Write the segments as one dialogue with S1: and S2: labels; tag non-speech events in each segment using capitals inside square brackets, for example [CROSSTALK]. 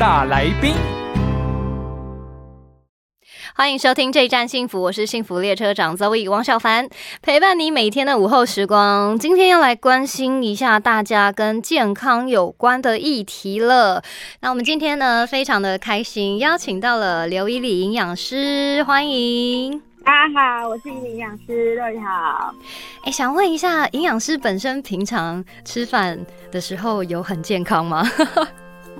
S1: 大来宾，
S2: 欢迎收听这一站幸福，我是幸福列车长 Zoe 王小凡，陪伴你每天的午后时光。今天要来关心一下大家跟健康有关的议题了。那我们今天呢，非常的开心，邀请到了刘依礼营养师，欢迎。
S3: 大家好，我是营养师乐好。
S2: 哎，想问一下，营养师本身平常吃饭的时候有很健康吗？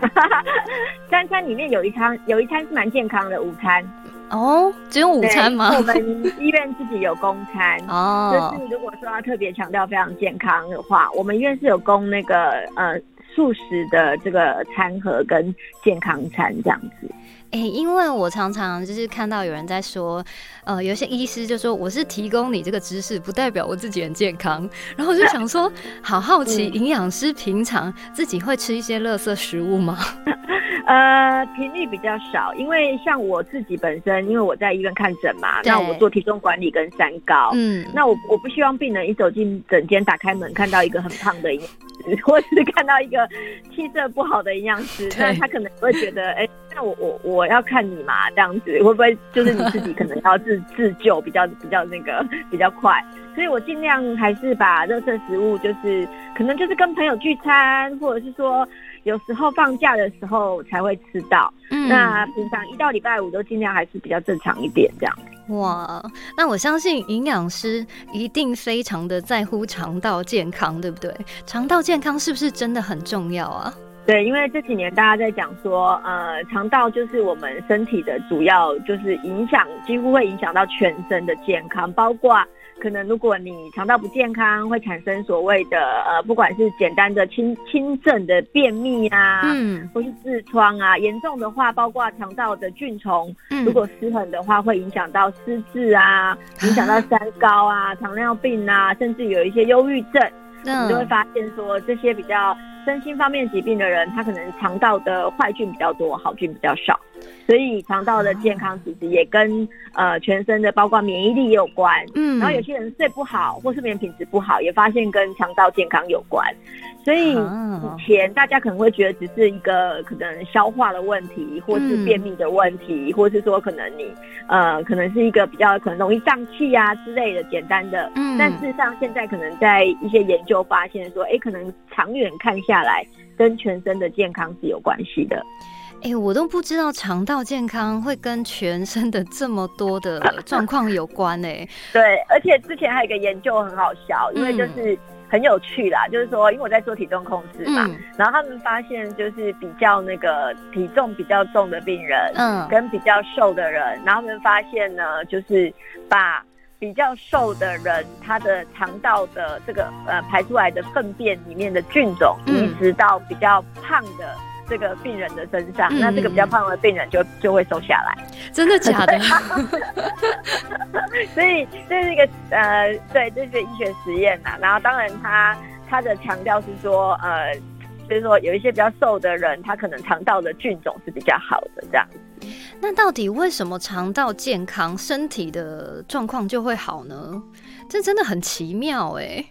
S2: [LAUGHS]
S3: 三餐里面有一餐，有一餐是蛮健康的午餐。
S2: 哦，只有午餐吗？
S3: 我们 [LAUGHS] 医院自己有供餐。哦，就是如果说要特别强调非常健康的话，我们医院是有供那个呃素食的这个餐盒跟健康餐这样子。
S2: 哎，因为我常常就是看到有人在说，呃，有些医师就说我是提供你这个知识，不代表我自己很健康。然后我就想说，[LAUGHS] 好好奇，营养师平常自己会吃一些垃圾食物吗？[LAUGHS]
S3: 呃，频率比较少，因为像我自己本身，因为我在医院看诊嘛，那我做体重管理跟三高，嗯，那我我不希望病人一走进诊间，打开门看到一个很胖的营养师，[LAUGHS] 或是看到一个气色不好的营养师，那他可能会觉得，哎，那我我我要看你嘛，这样子会不会就是你自己可能要自 [LAUGHS] 自救比较比较那个比较快？所以我尽量还是把热色食物，就是可能就是跟朋友聚餐，或者是说。有时候放假的时候才会吃到，嗯，那平常一到礼拜五都尽量还是比较正常一点这样。
S2: 哇，那我相信营养师一定非常的在乎肠道健康，对不对？肠道健康是不是真的很重要啊？
S3: 对，因为这几年大家在讲说，呃，肠道就是我们身体的主要，就是影响几乎会影响到全身的健康，包括。可能如果你肠道不健康，会产生所谓的呃，不管是简单的轻轻症的便秘啊，嗯，或是痔疮啊，严重的话，包括肠道的菌虫，嗯。如果失衡的话，会影响到失智啊，[LAUGHS] 影响到三高啊，糖尿病啊，甚至有一些忧郁症，你就会发现说这些比较身心方面疾病的人，他可能肠道的坏菌比较多，好菌比较少。所以肠道的健康其实也跟呃全身的包括免疫力也有关，嗯，然后有些人睡不好或睡眠品质不好，也发现跟肠道健康有关。所以以前大家可能会觉得只是一个可能消化的问题，或是便秘的问题，或是说可能你呃可能是一个比较可能容易胀气啊之类的简单的，嗯，但事实上现在可能在一些研究发现说，哎，可能长远看下来跟全身的健康是有关系的。
S2: 哎，我都不知道肠道健康会跟全身的这么多的 [LAUGHS] 状况有关哎。
S3: 对，而且之前还有一个研究很好笑，因为就是很有趣啦，就是说，因为我在做体重控制嘛，然后他们发现就是比较那个体重比较重的病人，嗯，跟比较瘦的人，然后他们发现呢，就是把比较瘦的人他的肠道的这个呃排出来的粪便里面的菌种移植到比较胖的。这个病人的身上，那这个比较胖的病人就就会瘦下来，
S2: 真的假的？[LAUGHS]
S3: 所以这是一个呃，对，这是医学实验呐。然后当然他他的强调是说，呃，就是说有一些比较瘦的人，他可能肠道的菌种是比较好的这样子。
S2: 那到底为什么肠道健康，身体的状况就会好呢？这真的很奇妙哎。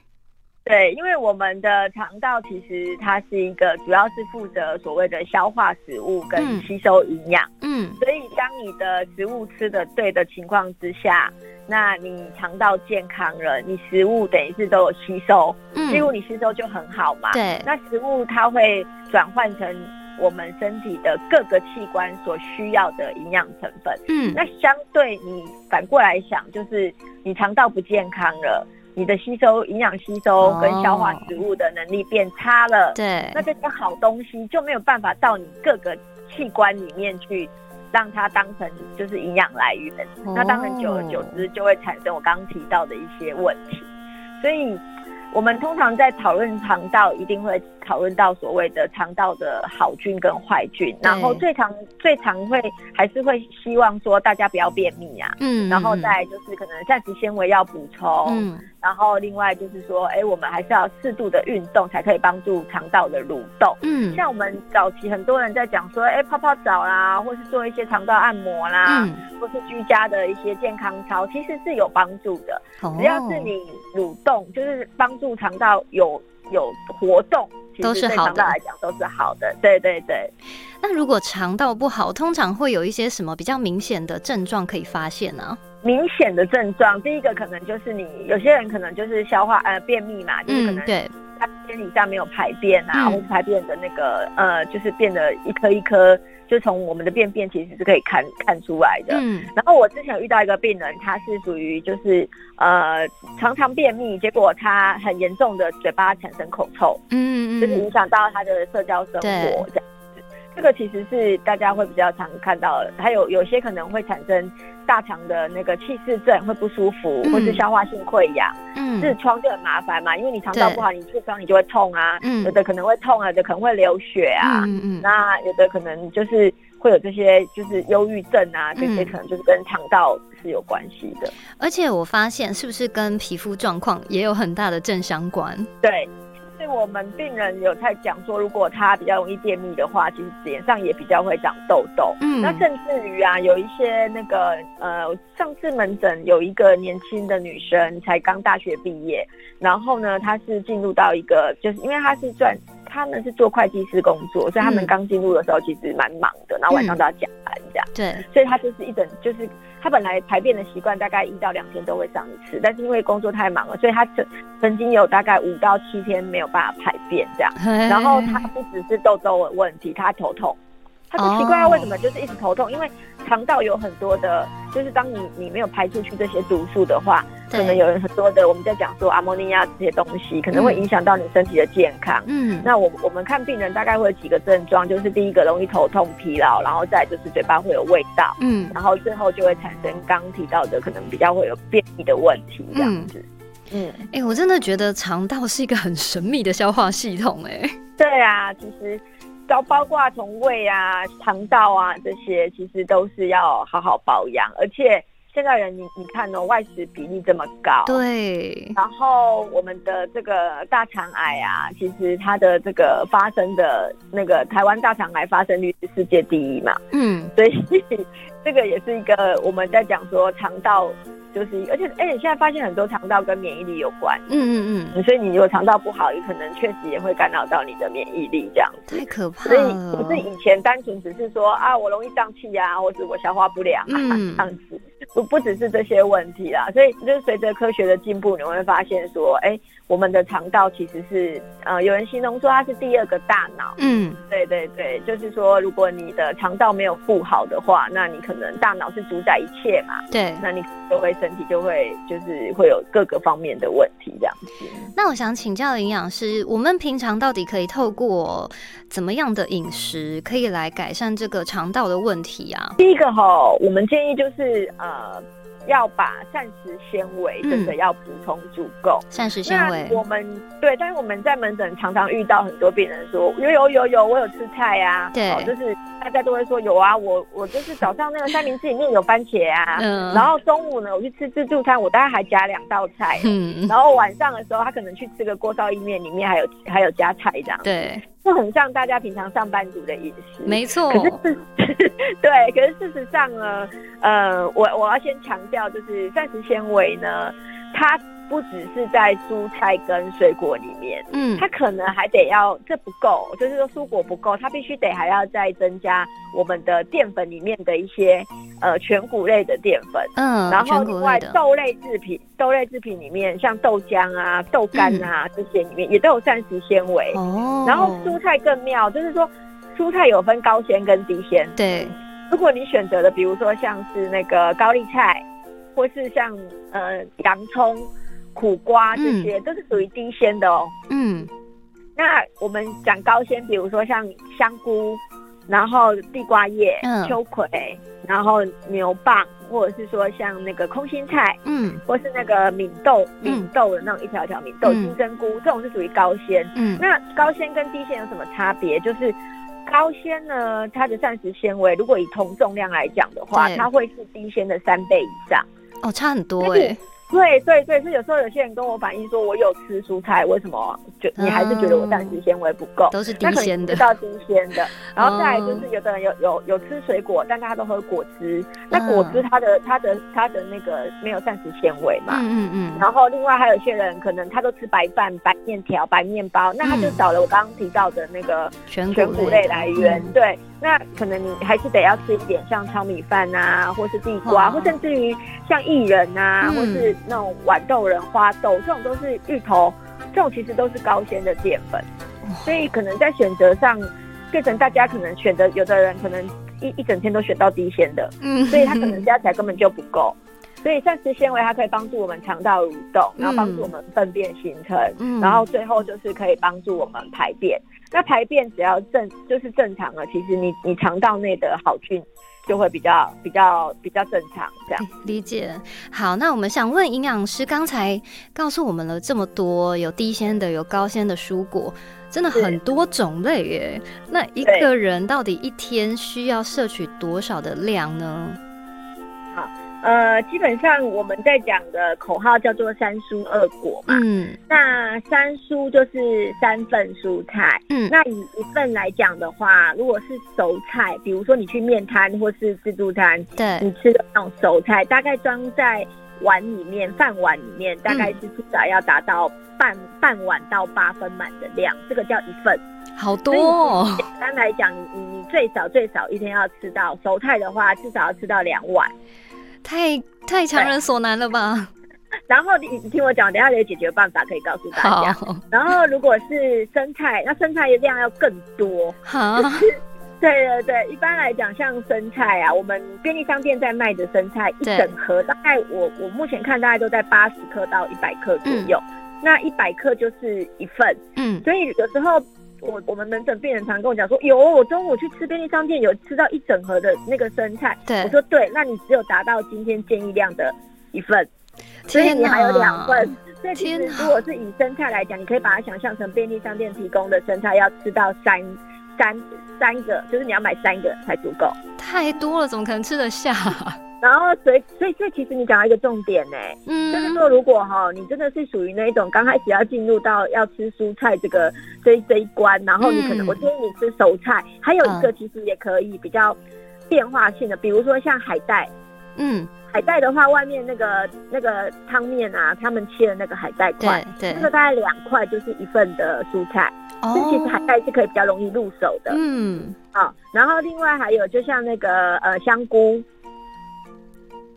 S3: 对，因为我们的肠道其实它是一个，主要是负责所谓的消化食物跟吸收营养。嗯，所以当你的食物吃的对的情况之下，那你肠道健康了，你食物等于是都有吸收，嗯几乎你吸收就很好嘛。
S2: 对，
S3: 那食物它会转换成我们身体的各个器官所需要的营养成分。嗯，那相对你反过来想，就是你肠道不健康了。你的吸收营养吸收跟消化食物的能力变差了，
S2: 对，
S3: 那这些好东西就没有办法到你各个器官里面去，让它当成就是营养来源。那当然久而久之就会产生我刚刚提到的一些问题。所以，我们通常在讨论肠道，一定会讨论到所谓的肠道的好菌跟坏菌，然后最常最常会还是会希望说大家不要便秘啊，
S2: 嗯，
S3: 然后再就是可能膳食纤维要补充，
S2: 嗯，
S3: 然后另外就是说，哎，我们还是要适度的运动，才可以帮助肠道的蠕动。
S2: 嗯，
S3: 像我们早期很多人在讲说，哎，泡泡澡啦，或是做一些肠道按摩啦，
S2: 嗯，
S3: 或是居家的一些健康操，其实是有帮助的。
S2: 哦。
S3: 只要是你蠕动，就是帮助肠道有有活动，其实对
S2: 都是好的
S3: 肠道来讲都是好的。对对对。
S2: 那如果肠道不好，通常会有一些什么比较明显的症状可以发现呢？
S3: 明显的症状，第一个可能就是你有些人可能就是消化呃便秘嘛，就是可
S2: 嗯，
S3: 能
S2: 对，
S3: 他天底下没有排便啊，
S2: 嗯
S3: 或是排便的那个呃，就是变得一颗一颗，就从我们的便便其实是可以看看出来的。
S2: 嗯，
S3: 然后我之前遇到一个病人，他是属于就是呃常常便秘，结果他很严重的嘴巴产生口臭，
S2: 嗯
S3: 就是影响到他的社交生活这样子。这个其实是大家会比较常看到的，还有有些可能会产生大肠的那个气室症，会不舒服，
S2: 嗯
S3: 或是消化性溃疡。
S2: 嗯，
S3: 痔疮就很麻烦嘛，因为你肠道不好，你痔疮你就会痛啊，
S2: 嗯
S3: 有的可能会痛啊，有的可能会流血啊，
S2: 嗯嗯
S3: 那有的可能就是会有这些就是忧郁症啊，这些
S2: 嗯
S3: 可能就是跟肠道是有关系的。
S2: 而且我发现是不是跟皮肤状况也有很大的正相关？
S3: 对，我们病人有在讲说，如果他比较容易便秘的话，其实脸上也比较会长痘痘。
S2: 嗯
S3: 那甚至于啊，有一些那个呃，上次门诊有一个年轻的女生，才刚大学毕业，然后呢，她是进入到一个，就是因为她是赚，他们是做会计师工作，所以他们
S2: 嗯
S3: 刚进入的时候其实蛮忙的，然后晚上都要加班这样，
S2: 对，
S3: 所以他就是一整就是。他本来排便的习惯大概一到两天都会上一次，但是因为工作太忙了，所以他曾曾经有大概五到七天没有办法排便这样。然后他不只是痘痘的问题，他头痛。他就奇怪啊为什么就是一直头痛，因为肠道有很多的，就是当你你没有排出去这些毒素的话，可能
S2: 对，
S3: 有很多的我们在讲说阿莫尼亚这些东西，可能会影响到你身体的健康。
S2: 嗯，
S3: 那我我们看病人大概会有几个症状，就是第一个容易头痛、疲劳，然后再就是嘴巴会有味道，
S2: 嗯。
S3: 然后最后就会产生刚提到的可能比较会有便秘的问题这样子。嗯，
S2: 哎、我真的觉得肠道是一个很神秘的消化系统、哎，
S3: 对啊，其实包包括从胃啊、肠道啊这些，其实都是要好好保养。而且现在人你你看哦，外食比例这么高，。
S2: 对，
S3: 然后我们的这个大肠癌啊，其实它的这个发生的那个台湾大肠癌发生率是世界第一嘛，
S2: 嗯，
S3: 所以这个也是一个我们在讲说肠道就是，而且而且现在发现很多肠道跟免疫力有关，
S2: 嗯嗯嗯，
S3: 所以你如果肠道不好，也可能确实也会干扰到你的免疫力这样子。
S2: 太可怕
S3: 所以
S2: 了，
S3: 不是以前单纯只是说啊，我容易胀气啊，或是我消化不良啊、
S2: 嗯。
S3: 这样子，不不只是这些问题啦。所以就是随着科学的进步，你会发现说，哎、我们的肠道其实是呃，有人形容说它是第二个大脑。
S2: 嗯，
S3: 对对对，就是说，如果你的肠道没有顾好的话，那你可能大脑是主宰一切嘛，
S2: 对。
S3: 那你就会身体就会就是会有各个方面的问题这样子。
S2: 那我想请教营养师，我们平常到底可以透过怎么样的饮食，可以来改善这个肠道的问题啊？
S3: 第一个哈，我们建议就是呃，要把膳食纤维真的要补充足够。
S2: 膳食纤维，
S3: 我们对，但是我们在门诊常常遇到很多病人说有有有有，我有吃菜啊，
S2: 对。
S3: 哦，就是大家都会说有啊，我我就是早上那个三明治里面有番茄啊，[LAUGHS]
S2: 嗯。
S3: 然后中午呢我去吃自助餐，我大概还加两道菜，[LAUGHS]
S2: 嗯，
S3: 然后晚上的时候他可能去吃个锅烧意面，里面还有还有加菜这样，，
S2: 对，
S3: 就很像大家平常上班族的饮食，
S2: 没错
S3: 可，是事 [LAUGHS] 对，可是事实上呢，呃，我我要先强调，就是膳食纤维呢，它不只是在蔬菜跟水果里面，
S2: 嗯
S3: 它可能还得要这不够，就是说蔬果不够，它必须得还要再增加我们的淀粉里面的一些呃全谷类的淀粉。
S2: 嗯，
S3: 然后另外，豆类制品，豆类制品里面像豆浆啊、豆干啊、这些里面也都有膳食纤维。
S2: 嗯哦，
S3: 然后蔬菜更妙，就是说蔬菜有分高纤跟低纤。
S2: 对，
S3: 如果你选择的，比如说像是那个高丽菜，或是像呃洋葱、苦瓜这些，都是属于低纤的哦。
S2: 嗯。
S3: 那我们讲高纤，比如说像香菇，然后地瓜叶、
S2: 嗯。
S3: 秋葵，然后牛蒡、或者是说像那个空心菜，
S2: 嗯。
S3: 或是那个敏豆、
S2: 嗯。
S3: 敏豆的那种一条条敏豆、
S2: 嗯。
S3: 金针菇，这种是属于高纤。
S2: 嗯，
S3: 那高纤跟低纤有什么差别？就是高纤呢，它的膳食纤维，如果以同重量来讲的话，它会是低纤的三倍以上。
S2: 哦，差很多哎，
S3: 对对对，所以有时候有些人跟我反映说，我有吃蔬菜，为什么？就你还是觉得我膳食纤维不够？
S2: 都是
S3: 能
S2: 纤的。
S3: 吃，到低纤的，然后再来就
S2: 哦。
S3: 是有的人有有有吃水果，但他都喝果汁，那
S2: 嗯。
S3: 果汁它的它的它的那个没有膳食纤维嘛。
S2: 嗯嗯嗯，
S3: 然后另外还有一些人可能他都吃白饭、白面条、白面包，那他就
S2: 嗯。
S3: 少了我刚刚提到的那个
S2: 全
S3: 全谷类来源。
S2: 嗯
S3: 对，那可能你还是得要吃一点像糙米饭啊，或是地瓜，
S2: 哇
S3: 或甚至于像薏仁啊，
S2: 嗯
S3: 或是那种豌豆仁、花豆，这种都是芋头，这种其实都是高纤的淀粉。所以可能在选择上，变成大家可能选择，有的人可能一一整天都选到低纤的，
S2: 嗯，
S3: 所以它可能加起来根本就不够。所以膳食纤维它可以帮助我们肠道蠕动，然后帮助我们粪便形成，
S2: 嗯
S3: 然后最后就是可以帮助我们排便。那排便只要正就是正常了，其实你你肠道内的好菌就会比较比较比较正常这样。
S2: 理解。好，那我们想问营养师，刚才告诉我们了这么多，有低纤的，有高纤的蔬果，真的很多种类耶。那一个人到底一天需要摄取多少的量呢？
S3: 呃，基本上我们在讲的口号叫做三蔬二果嘛。
S2: 嗯
S3: 那三蔬就是三份蔬菜。
S2: 嗯
S3: 那以一份来讲的话，如果是熟菜，比如说你去面摊或是自助餐，
S2: 对，
S3: 你吃的那种熟菜，大概装在碗里面，饭碗里面，大概是至少要达到半半碗到八分满的量，这个叫一份。
S2: 好多哦。
S3: 简单来讲，你你你最少最少一天要吃到熟菜的话，至少要吃到两碗。
S2: 太太强人所难了吧？[LAUGHS]
S3: 然后你你听我讲，等一下有解决办法可以告诉大家。
S2: 好
S3: 然后如果是生菜，那生菜的量要更多。
S2: 好，
S3: 对对对，一般来讲，像生菜啊，我们便利商店在卖的生菜，一整盒大概我我目前看大概都在八十克到一百克左右。那一百克就是一份，
S2: 嗯
S3: 所以有时候我我们门诊病人常跟我讲说，有我中午去吃便利商店有吃到一整盒的那个生菜。
S2: 对
S3: 我说对，那你只有达到今天建议量的一份，所以你还有
S2: 哪
S3: 两份。所以其实如果是以生菜来讲，你可以把它想象成便利商店提供的生菜要吃到三三三个，就是你要买三个才足够。
S2: 太多了，怎么可能吃得下？
S3: 然后所以所以所以其实你讲到一个重点呢、嗯。就是
S2: 嗯，
S3: 说，如果哈，你真的是属于那一种刚开始要进入到要吃蔬菜这个这一这一关，然后你可能、
S2: 嗯。
S3: 我建议你吃熟菜，还有一个其实也可以比较变化性的，比如说像海带，
S2: 嗯，
S3: 海带的话，外面那个那个汤面啊，他们切的那个海带块
S2: 对，对。
S3: 那，个大概两块就是一份的蔬菜，
S2: 哦。
S3: 其实海带是可以比较容易入手的。
S2: 嗯，
S3: 啊。然后另外还有就像那个呃香菇。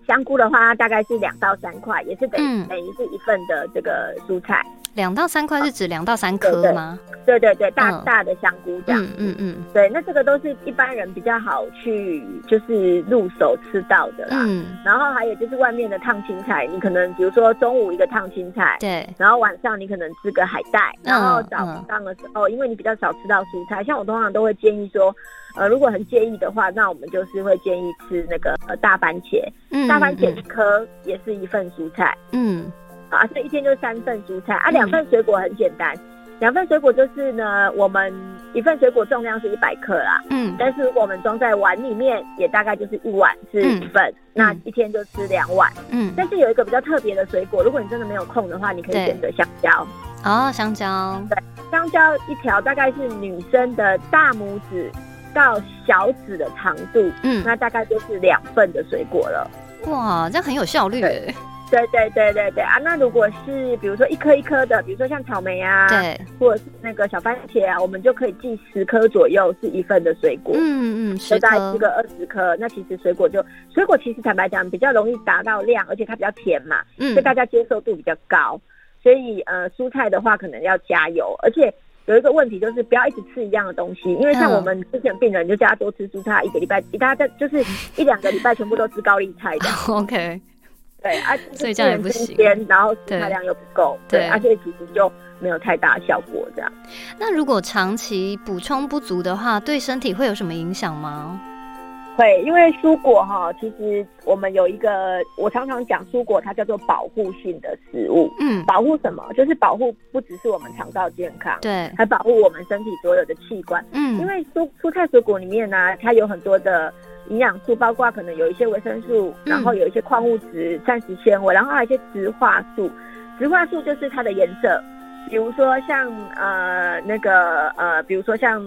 S3: 香菇的话，大概是两到三块，也是等于、
S2: 嗯
S3: 等于是一份的这个蔬菜。
S2: 两到三块是指两到三颗吗？
S3: 对对对，大、
S2: 嗯
S3: 大的香菇这样。
S2: 嗯嗯嗯
S3: 对，那这个都是一般人比较好去就是入手吃到的啦。
S2: 嗯，
S3: 然后还有就是外面的烫青菜，你可能比如说中午一个烫青菜，
S2: 对，
S3: 然后晚上你可能吃个海带，
S2: 嗯
S3: 然后早上的时候，因为你比较少吃到蔬菜，像我通常都会建议说，呃，如果很介意的话，那我们就是会建议吃那个呃大番茄，
S2: 嗯
S3: 大番茄一颗也是一份蔬菜。
S2: 嗯
S3: 啊，所以一天就三份蔬菜啊，
S2: 嗯
S3: 两份水果很简单，两份水果就是呢，我们一份水果重量是一百克啦，
S2: 嗯
S3: 但是如果我们装在碗里面，也大概就是一碗是一份，那一天就吃两碗。
S2: 嗯，
S3: 但是有一个比较特别的水果，如果你真的没有空的话，你可以选择香蕉。
S2: 哦，香蕉，对
S3: 香蕉一条大概是女生的大拇指到小指的长度，
S2: 嗯，
S3: 那大概就是两份的水果了。
S2: 哇，这样很有效率耶，
S3: 对对对对对啊！那如果是比如说一颗一颗的，比如说像草莓啊，
S2: 对，
S3: 或者是那个小番茄啊，我们就可以寄十颗左右是一份的水果，
S2: 嗯嗯，十颗
S3: 就大概吃，个二十颗。那其实水果就水果其实坦白讲比较容易达到量，而且它比较甜嘛，
S2: 嗯
S3: 所以大家接受度比较高。所以呃，蔬菜的话可能要加油，而且有一个问题就是不要一直吃一样的东西，因为像
S2: 嗯
S3: 我们之前病人就叫他多吃蔬菜，一个礼拜一大家就是一两个礼拜全部都吃高丽菜的，[LAUGHS]
S2: OK，
S3: 对啊，
S2: 所以这样也不行，
S3: 然后蔬
S2: 对
S3: 菜量又不够，
S2: 对
S3: 对，而且其实就没有太大效果这样。
S2: 那如果长期补充不足的话，对身体会有什么影响吗？
S3: 会，因为蔬果哈，其实我们有一个，我常常讲蔬果，它叫做保护性的食物。
S2: 嗯，
S3: 保护什么？就是保护不只是我们肠道健康，
S2: 对，
S3: 还保护我们身体所有的器官。
S2: 嗯，
S3: 因为蔬蔬菜水果里面呢，它有很多的营养素，包括可能有一些维生素，
S2: 嗯。
S3: 然后有一些矿物质、膳食纤维，然后还有一些植化素。植化素就是它的颜色，比如说像呃那个呃，比如说像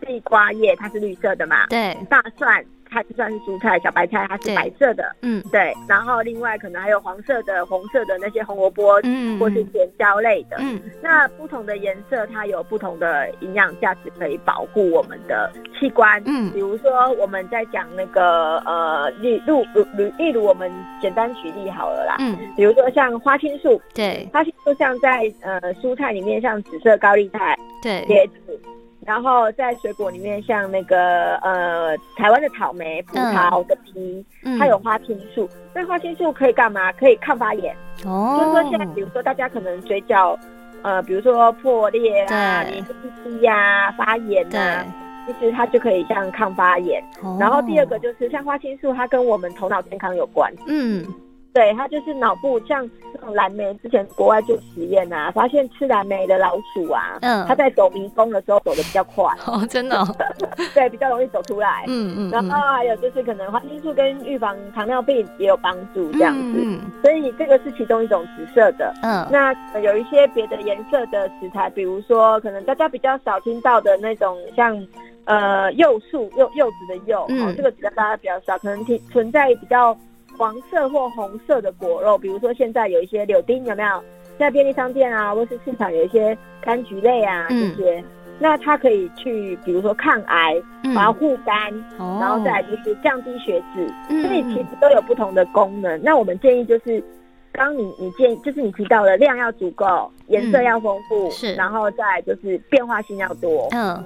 S3: 地瓜叶，它是绿色的嘛，
S2: 对，
S3: 大蒜它就算是蔬菜，小白菜它是白色的，
S2: 嗯。
S3: 对，然后另外可能还有黄色的、红色的那些红萝卜。
S2: 嗯，
S3: 或是甜椒类的，
S2: 嗯。
S3: 那不同的颜色，它有不同的营养价值，可以保护我们的器官。
S2: 嗯。
S3: 比如说我们在讲那个呃，例如例例如我们简单举例好了啦，
S2: 嗯，
S3: 比如说像花青素，
S2: 对。
S3: 花青素像在呃蔬菜里面，像紫色高丽菜、
S2: 对，
S3: 茄子。然后在水果里面，像那个呃台湾的草莓、葡萄的皮，
S2: 嗯
S3: 它有花青素。那花青素可以干嘛？可以抗发炎。
S2: 哦，
S3: 就是说现在，比如说大家可能嘴角，呃，比如说破裂啊、
S2: 对
S3: 黏度低呀、发炎
S2: 对，
S3: 啊，其实它就可以像抗发炎。
S2: 哦
S3: 然后第二个就是像花青素，它跟我们头脑健康有关。
S2: 嗯
S3: 对，它就是脑部像这种蓝莓，之前国外做实验啊，发现吃蓝莓的老鼠啊，
S2: 嗯
S3: 它在走迷宫的时候走的比较快，
S2: 哦，真的哦，[LAUGHS]
S3: 对，比较容易走出来。
S2: 嗯嗯，
S3: 然后还有就是可能花青素跟预防糖尿病也有帮助，这样子。
S2: 嗯
S3: 所以这个是其中一种紫色的。
S2: 嗯
S3: 那呃有一些别的颜色的食材，比如说可能大家比较少听到的那种，像呃柚树柚柚子的柚，
S2: 嗯
S3: 哦，这个比较大家比较少，可能存存在比较黄色或红色的果肉，比如说现在有一些柳丁，有没有？在便利商店啊，或是市场有一些柑橘类啊
S2: 嗯。
S3: 这些，那它可以去，比如说抗癌、
S2: 把
S3: 它护肝，
S2: 哦，
S3: 然后再来就是降低血脂，
S2: 嗯，
S3: 所以其实都有不同的功能。那我们建议就是，刚你你建议就是你提到的量要足够，颜色要丰富，
S2: 嗯是。
S3: 然后再来就是变化性要多。
S2: 嗯。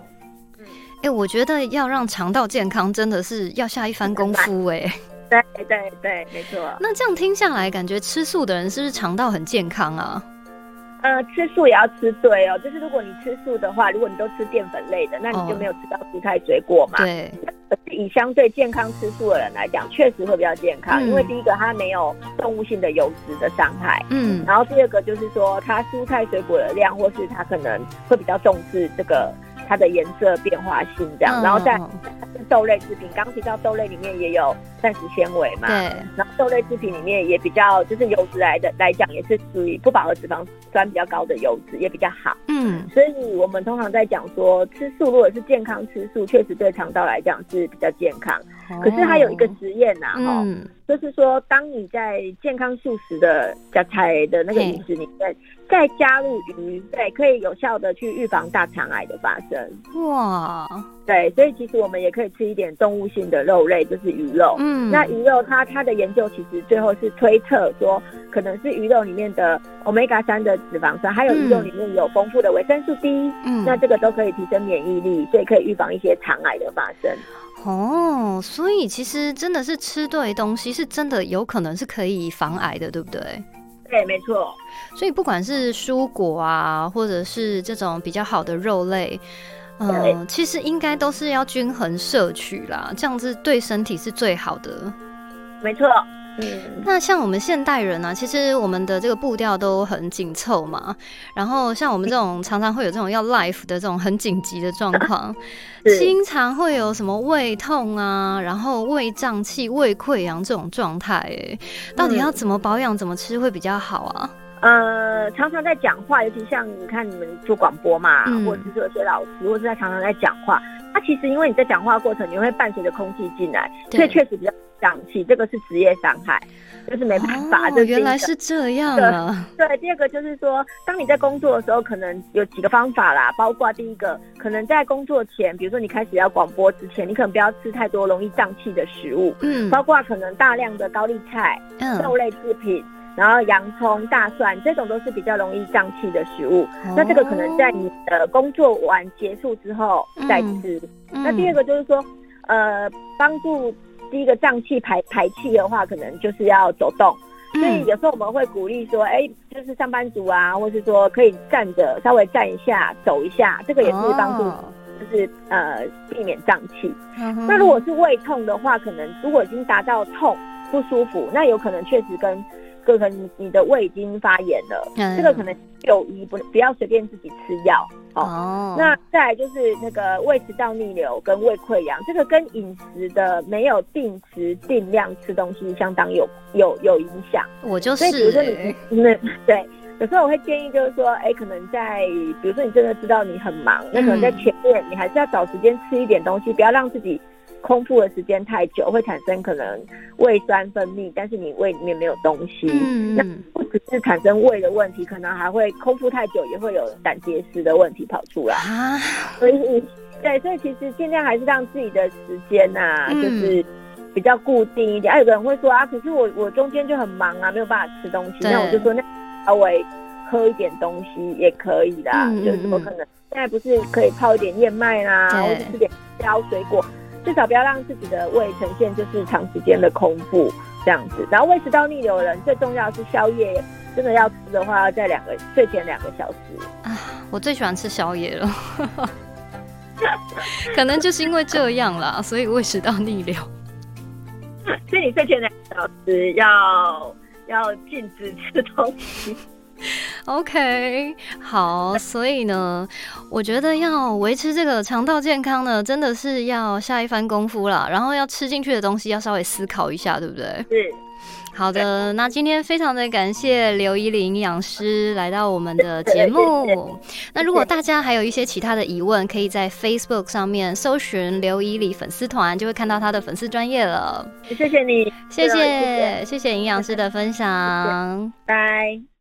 S2: 哎、我觉得要让肠道健康，真的是要下一番功夫哎、
S3: 对对对，没错。
S2: 那这样听下来，感觉吃素的人是不是肠道很健康啊？
S3: 呃，吃素也要吃对哦。就是如果你吃素的话，如果你都吃淀粉类的，那你就
S2: 哦
S3: 没有吃到蔬菜水果嘛。
S2: 对，
S3: 可是以相对健康吃素的人来讲，确实会比较健康，
S2: 嗯
S3: 因为第一个它没有动物性的油脂的伤害。
S2: 嗯
S3: 然后第二个就是说，它蔬菜水果的量，或是它可能会比较重视这个它的颜色变化性这样。然后再
S2: 嗯
S3: 是豆类制品，刚提到豆类里面也有膳食纤维嘛，
S2: 对，
S3: 然后豆类制品里面也比较就是油脂来的来讲，也是属于不饱和脂肪酸比较高的油脂，也比较好。
S2: 嗯
S3: 所以我们通常在讲说，吃素如果是健康吃素，确实对肠道来讲是比较健康。可是它有一个实验呐、哈、
S2: 嗯
S3: 就是说，当你在健康素食的加菜的那个饮食里面，再加入鱼，对，可以有效的去预防大肠癌的发生。
S2: 哇，
S3: 对，所以其实我们也可以吃一点动物性的肉类，就是鱼肉。
S2: 嗯
S3: 那鱼肉它它的研究其实最后是推测说，可能是鱼肉里面的 omega 三的脂肪酸，还有鱼肉里面有丰富的维生素 D，、
S2: 嗯
S3: 那这个都可以提升免疫力，所以可以预防一些肠癌的发生。
S2: 哦，所以其实真的是吃对东西，是真的有可能是可以防癌的，对不对？
S3: 对，没错。
S2: 所以不管是蔬果啊，或者是这种比较好的肉类，嗯、
S3: 对
S2: 其实应该都是要均衡摄取啦，这样子对身体是最好的。
S3: 没错，嗯，
S2: 那像我们现代人啊，其实我们的这个步调都很紧凑嘛，然后像我们这种常常会有这种要 life 的这种很紧急的状况，[LAUGHS] 经常会有什么胃痛啊，然后胃胀气、胃溃疡这种状态，哎，到底要怎么保养、怎么吃会比较好啊？
S3: 呃，常常在讲话，尤其像你看你们做广播嘛，
S2: 嗯。
S3: 或者是有些老师，或者是他常常在讲话，他其实因为你在讲话过程，你会伴随着空气进来，所以确实比较胀气，这个是职业伤害，就是没办法。这
S2: 哦，原来是这样啊！
S3: 对，第二个就是说，当你在工作的时候，可能有几个方法啦，包括第一个，可能在工作前，比如说你开始要广播之前，你可能不要吃太多容易胀气的食物，
S2: 嗯
S3: 包括可能大量的高丽菜、
S2: 嗯，
S3: 肉类制品，然后洋葱、大蒜这种都是比较容易胀气的食物。那这个可能在你的工作完结束之后再吃。
S2: 嗯
S3: 那第二个就是说，呃，帮助第一个胀气排排气的话，可能就是要走动。
S2: 嗯
S3: 所以有时候我们会鼓励说，哎、就是上班族啊，或是说可以站着稍微站一下、走一下，这个也是帮助
S2: 哦。
S3: 就是呃避免胀气。
S2: 嗯
S3: 那如果是胃痛的话，可能如果已经达到痛不舒服，那有可能确实跟可能你你的胃已经发炎了，
S2: 嗯。
S3: 这个可能就医不不要随便自己吃药哦。
S2: 哦，
S3: 那再来就是那个胃食道逆流跟胃溃疡，这个跟饮食的没有定时定量吃东西相当有有有影响。
S2: 我就
S3: 所以比如说你那 [LAUGHS] 对，有时候我会建议就是说，哎，可能在比如说你真的知道你很忙，那可能在前面你还是要找时间吃一点东西，不要让自己空腹的时间太久，会产生可能胃酸分泌，但是你胃里面没有东西。那
S2: 嗯那
S3: 不只是产生胃的问题，可能还会空腹太久，也会有胆结石的问题跑出来。
S2: 啊，
S3: 所以，对，所以其实尽量还是让自己的时间呐、
S2: 嗯
S3: 就是比较固定一点。啊，有个人会说啊，可是我我中间就很忙啊，没有办法吃东西。那我就说，那稍微喝一点东西也可以啦，就是我可能现在不是可以泡一点燕麦啦，
S2: 对
S3: 或者吃点挑水果，至少不要让自己的胃呈现就是长时间的空腹这样子。然后胃食道逆流的人，最重要是宵夜。真的要吃的话，要在两个睡前两个小时。
S2: 啊我最喜欢吃宵夜了，[LAUGHS] 可能就是因为这样啦，所以胃食道逆流。[LAUGHS]
S3: 所以你睡前两个小时要要禁止吃东西。
S2: OK，好，所以呢，我觉得要维持这个肠道健康呢，真的是要下一番功夫啦。然后要吃进去的东西要稍微思考一下，对不对？
S3: 是，
S2: 好的，那今天非常的感谢刘依林营养师来到我们的节目。那如果大家还有一些其他的疑问，可以在 Facebook 上面搜寻刘依里粉丝团，就会看到他的粉丝专业了。
S3: 谢谢你，谢
S2: 谢，谢谢营养师的分享。
S3: 拜。